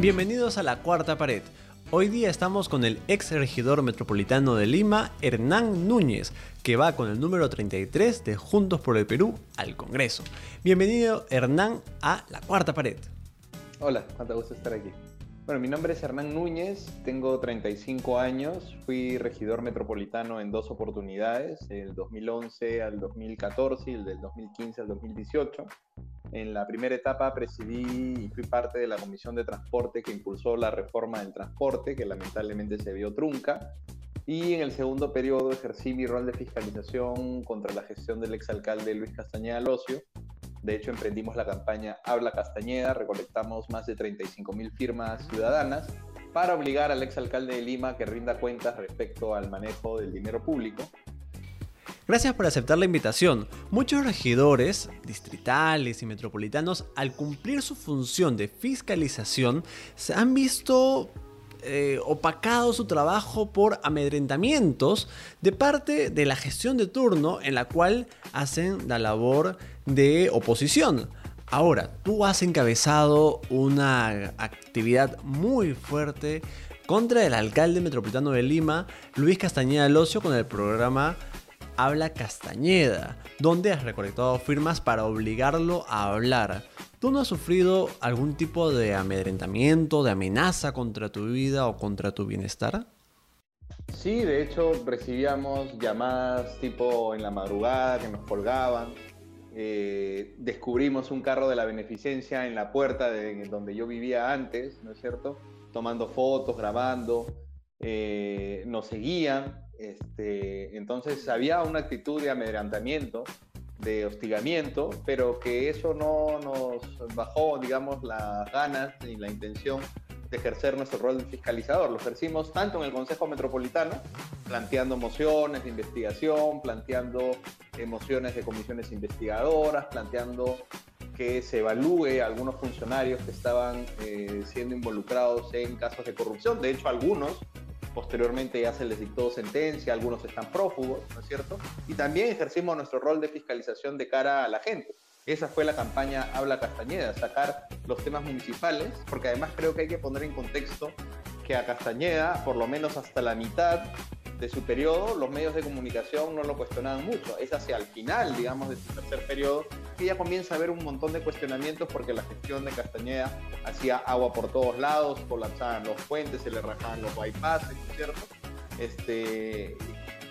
Bienvenidos a La Cuarta Pared. Hoy día estamos con el ex regidor metropolitano de Lima, Hernán Núñez, que va con el número 33 de Juntos por el Perú al Congreso. Bienvenido, Hernán, a La Cuarta Pared. Hola, cuánto gusto estar aquí. Bueno, mi nombre es Hernán Núñez, tengo 35 años, fui regidor metropolitano en dos oportunidades, el 2011 al 2014 y el del 2015 al 2018. En la primera etapa presidí y fui parte de la Comisión de Transporte que impulsó la reforma del transporte, que lamentablemente se vio trunca. Y en el segundo periodo ejercí mi rol de fiscalización contra la gestión del exalcalde Luis Castañeda Locio, de hecho, emprendimos la campaña Habla Castañeda, recolectamos más de 35 mil firmas ciudadanas para obligar al exalcalde de Lima que rinda cuentas respecto al manejo del dinero público. Gracias por aceptar la invitación. Muchos regidores, distritales y metropolitanos, al cumplir su función de fiscalización, se han visto eh, opacado su trabajo por amedrentamientos de parte de la gestión de turno en la cual hacen la labor de oposición. Ahora, tú has encabezado una actividad muy fuerte contra el alcalde metropolitano de Lima, Luis Castañeda Locio, con el programa Habla Castañeda, donde has recolectado firmas para obligarlo a hablar. ¿Tú no has sufrido algún tipo de amedrentamiento, de amenaza contra tu vida o contra tu bienestar? Sí, de hecho recibíamos llamadas tipo en la madrugada que nos colgaban. Eh, descubrimos un carro de la beneficencia en la puerta de donde yo vivía antes, ¿no es cierto? Tomando fotos, grabando. Eh, nos seguían. Este, entonces había una actitud de amedrentamiento de hostigamiento, pero que eso no nos bajó, digamos, las ganas ni la intención de ejercer nuestro rol de fiscalizador. Lo ejercimos tanto en el Consejo Metropolitano, planteando mociones de investigación, planteando mociones de comisiones investigadoras, planteando que se evalúe a algunos funcionarios que estaban eh, siendo involucrados en casos de corrupción. De hecho, algunos posteriormente ya se les dictó sentencia, algunos están prófugos, ¿no es cierto? Y también ejercimos nuestro rol de fiscalización de cara a la gente. Esa fue la campaña Habla Castañeda, sacar los temas municipales, porque además creo que hay que poner en contexto que a Castañeda, por lo menos hasta la mitad de su periodo, los medios de comunicación no lo cuestionaban mucho. Es hacia el final, digamos, de su tercer periodo que ya comienza a haber un montón de cuestionamientos porque la gestión de Castañeda hacía agua por todos lados, colapsaban los puentes, se le rajaban los bypasses, ¿cierto? Este,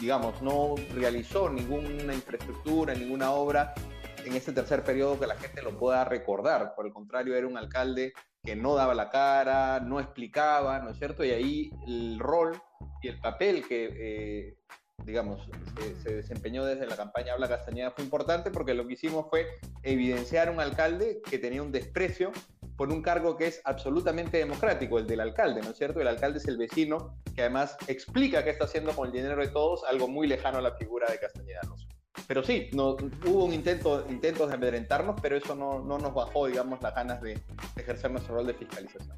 digamos, no realizó ninguna infraestructura, ninguna obra en ese tercer periodo que la gente lo pueda recordar. Por el contrario, era un alcalde que no daba la cara, no explicaba, ¿no es cierto? Y ahí el rol y el papel que, eh, digamos, se, desempeñó desde la campaña Habla Castañeda fue importante porque lo que hicimos fue evidenciar un alcalde que tenía un desprecio por un cargo que es absolutamente democrático, el del alcalde, ¿no es cierto? El alcalde es el vecino que además explica qué está haciendo con el dinero de todos, algo muy lejano a la figura de Castañeda. Pero sí, no, hubo un intento, intentos de amedrentarnos, pero eso no, no nos bajó, digamos, las ganas de ejercer nuestro rol de fiscalización.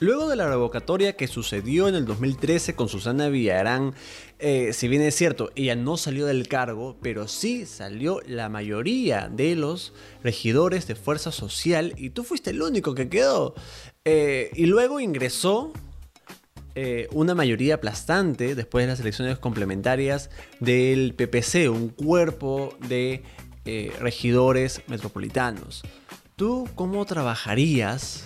Luego de la revocatoria que sucedió en el 2013 con Susana Villarán, eh, si bien es cierto, ella no salió del cargo, pero sí salió la mayoría de los regidores de Fuerza Social y tú fuiste el único que quedó. Eh, y luego ingresó eh, una mayoría aplastante después de las elecciones complementarias del PPC, un cuerpo de regidores metropolitanos. ¿Tú cómo trabajarías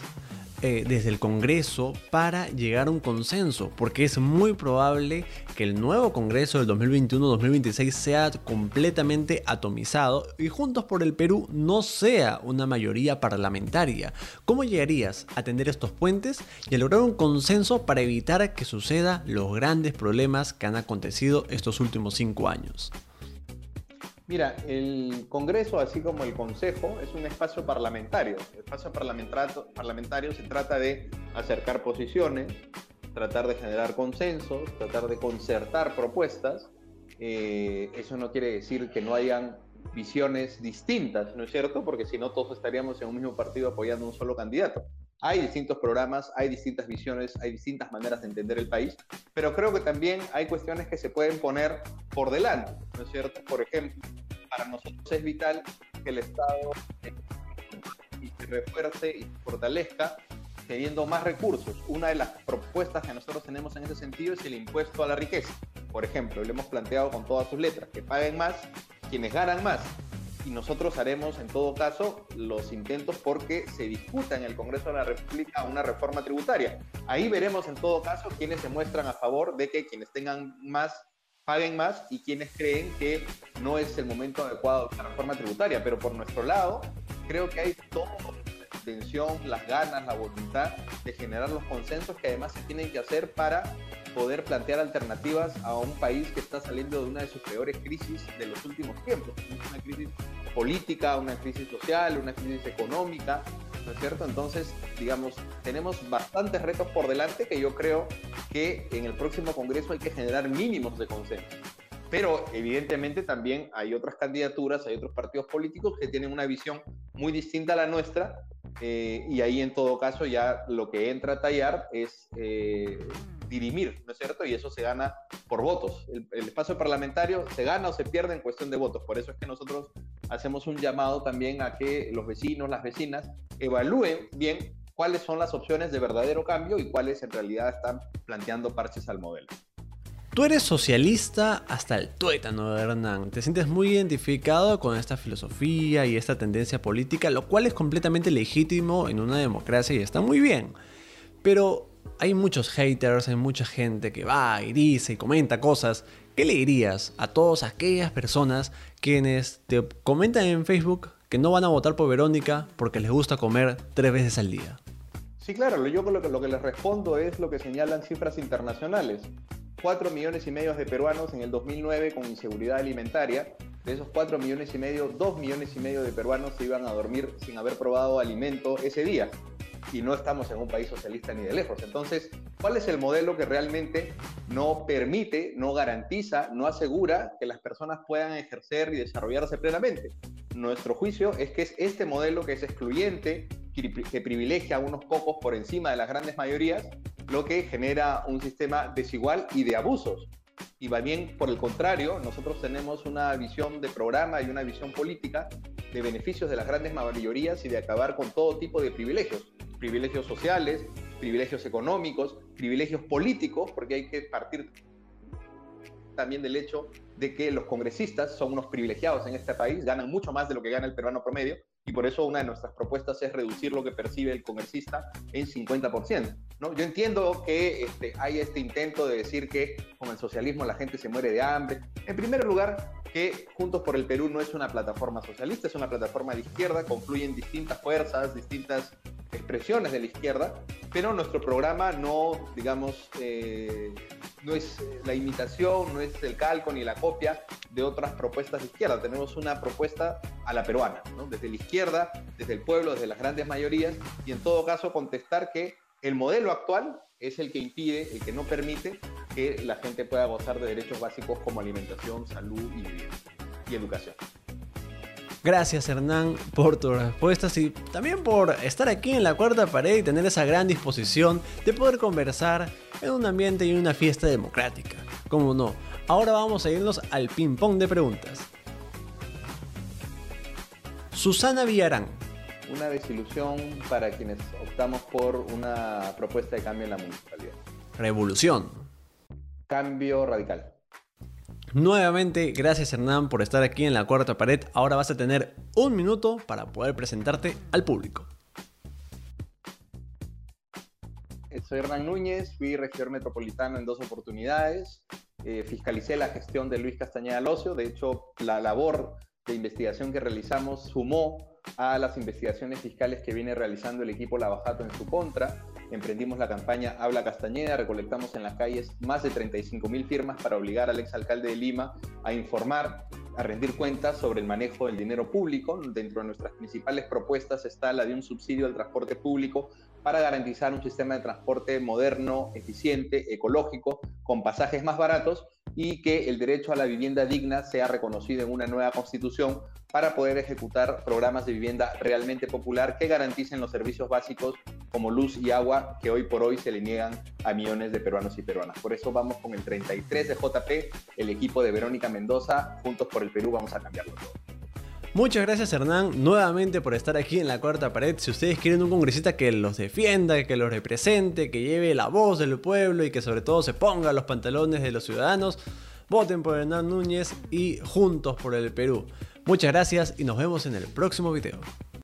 eh, desde el Congreso para llegar a un consenso, porque es muy probable que el nuevo Congreso del 2021-2026 sea completamente atomizado y Juntos por el Perú no sea una mayoría parlamentaria. ¿Cómo llegarías a tender estos puentes y a lograr un consenso para evitar que suceda los grandes problemas que han acontecido estos últimos cinco años? Mira, el Congreso, así como el Consejo, es un espacio parlamentario. El espacio parlamentario se trata de acercar posiciones, tratar de generar consensos, tratar de concertar propuestas. Eh, eso no quiere decir que no hayan visiones distintas, ¿no es cierto? Porque si no, todos estaríamos en un mismo partido apoyando a un solo candidato. Hay distintos programas, hay distintas visiones, hay distintas maneras de entender el país, pero creo que también hay cuestiones que se pueden poner por delante, ¿no cierto? Por ejemplo, para nosotros es vital que el Estado y se refuerce y fortalezca teniendo más recursos. Una de las propuestas que nosotros tenemos en ese sentido es el impuesto a la riqueza. Por ejemplo, lo hemos planteado con todas sus letras, que paguen más quienes ganan más. Y nosotros haremos en todo caso los intentos porque se discuta en el Congreso de la República una reforma tributaria. Ahí veremos en todo caso quienes se muestran a favor de que quienes tengan más paguen más y quienes creen que no es el momento adecuado de la reforma tributaria. Pero por nuestro lado, creo que hay todo intención, las ganas, la voluntad de generar los consensos que además se tienen que hacer para poder plantear alternativas a un país que está saliendo de una de sus peores crisis de los últimos tiempos. Una crisis política, una crisis social, una crisis económica, ¿no es cierto? Entonces, digamos, tenemos bastantes retos por delante que yo creo que en el próximo Congreso hay que generar mínimos de consenso. Pero evidentemente también hay otras candidaturas, hay otros partidos políticos que tienen una visión muy distinta a la nuestra eh, y ahí en todo caso ya lo que entra a tallar es eh, dirimir, ¿no es cierto? Y eso se gana por votos. El, el, espacio parlamentario se gana o se pierde en cuestión de votos. Por eso es que nosotros hacemos un llamado también a que los vecinos, las vecinas, evalúen bien cuáles son las opciones de verdadero cambio y cuáles en realidad están planteando parches al modelo. Tú eres socialista hasta el tuétano, Hernán. Te sientes muy identificado con esta filosofía y esta tendencia política, lo cual es completamente legítimo en una democracia y está muy bien. Pero hay muchos haters, hay mucha gente que va y dice y comenta cosas. ¿Qué le dirías a todas aquellas personas quienes te comentan en Facebook que no van a votar por Verónica porque les gusta comer tres veces al día? Sí, claro, yo lo que, lo que les respondo es lo que señalan cifras internacionales. 4 millones y medio de peruanos en el 2009 con inseguridad alimentaria. De esos 4 millones y medio, 2 millones y medio de peruanos se iban a dormir sin haber probado alimento ese día. Y no estamos en un país socialista ni de lejos. Entonces, ¿cuál es el modelo que realmente no permite, no garantiza, no asegura que las personas puedan ejercer y desarrollarse plenamente? Nuestro juicio es que es este modelo que es excluyente, que privilegia a unos pocos por encima de las grandes mayorías lo que genera un sistema desigual y de abusos. Y va bien por el contrario, nosotros tenemos una visión de programa y una visión política de beneficios de las grandes mayorías y de acabar con todo tipo de privilegios, privilegios sociales, privilegios económicos, privilegios políticos, porque hay que partir también del hecho de que los congresistas son unos privilegiados en este país, ganan mucho más de lo que gana el peruano promedio, y por eso una de nuestras propuestas es reducir lo que percibe el congresista en 50%. ¿no? Yo entiendo que este, hay este intento de decir que con el socialismo la gente se muere de hambre. En primer lugar, que Juntos por el Perú no es una plataforma socialista, es una plataforma de izquierda, confluyen distintas fuerzas, distintas expresiones de la izquierda, pero nuestro programa no, digamos, eh, no es la imitación, no es el calco ni la copia de otras propuestas de izquierda. Tenemos una propuesta a la peruana, desde la izquierda, desde el pueblo, desde las grandes mayorías, y en todo caso contestar que el modelo actual es el que impide, el que no permite que la gente pueda gozar de derechos básicos como alimentación, salud y educación. Gracias Hernán por tus respuestas y también por estar aquí en la cuarta pared y tener esa gran disposición de poder conversar en un ambiente y en una fiesta democrática. Como no, ahora vamos a irnos al ping pong de preguntas. Susana Villarán. Una desilusión para quienes optamos por una propuesta de cambio en la municipalidad. Revolución. Cambio radical. Nuevamente, gracias Hernán por estar aquí en la cuarta pared. Ahora vas a tener un minuto para poder presentarte al público. Soy Hernán Núñez, fui regidor metropolitano en dos oportunidades, eh, fiscalicé la gestión de Luis Castañeda Locio, de hecho la labor de investigación que realizamos sumó a las investigaciones fiscales que viene realizando el equipo Lavajato en su contra emprendimos la campaña Habla Castañeda, recolectamos en las calles más de 35 mil firmas para obligar al exalcalde de Lima a informar, a rendir cuentas sobre el manejo del dinero público. Dentro de nuestras principales propuestas está la de un subsidio al transporte público para garantizar un sistema de transporte moderno, eficiente, ecológico, con pasajes más baratos y que el derecho a la vivienda digna sea reconocido en una nueva constitución para poder ejecutar programas de vivienda realmente popular que garanticen los servicios básicos como luz y agua que hoy por hoy se le niegan a millones de peruanos y peruanas. Por eso vamos con el 33 de JP, el equipo de Verónica Mendoza, juntos por el Perú vamos a cambiarlo todo. Muchas gracias Hernán nuevamente por estar aquí en la cuarta pared. Si ustedes quieren un congresista que los defienda, que los represente, que lleve la voz del pueblo y que sobre todo se ponga los pantalones de los ciudadanos, voten por Hernán Núñez y juntos por el Perú. Muchas gracias y nos vemos en el próximo video.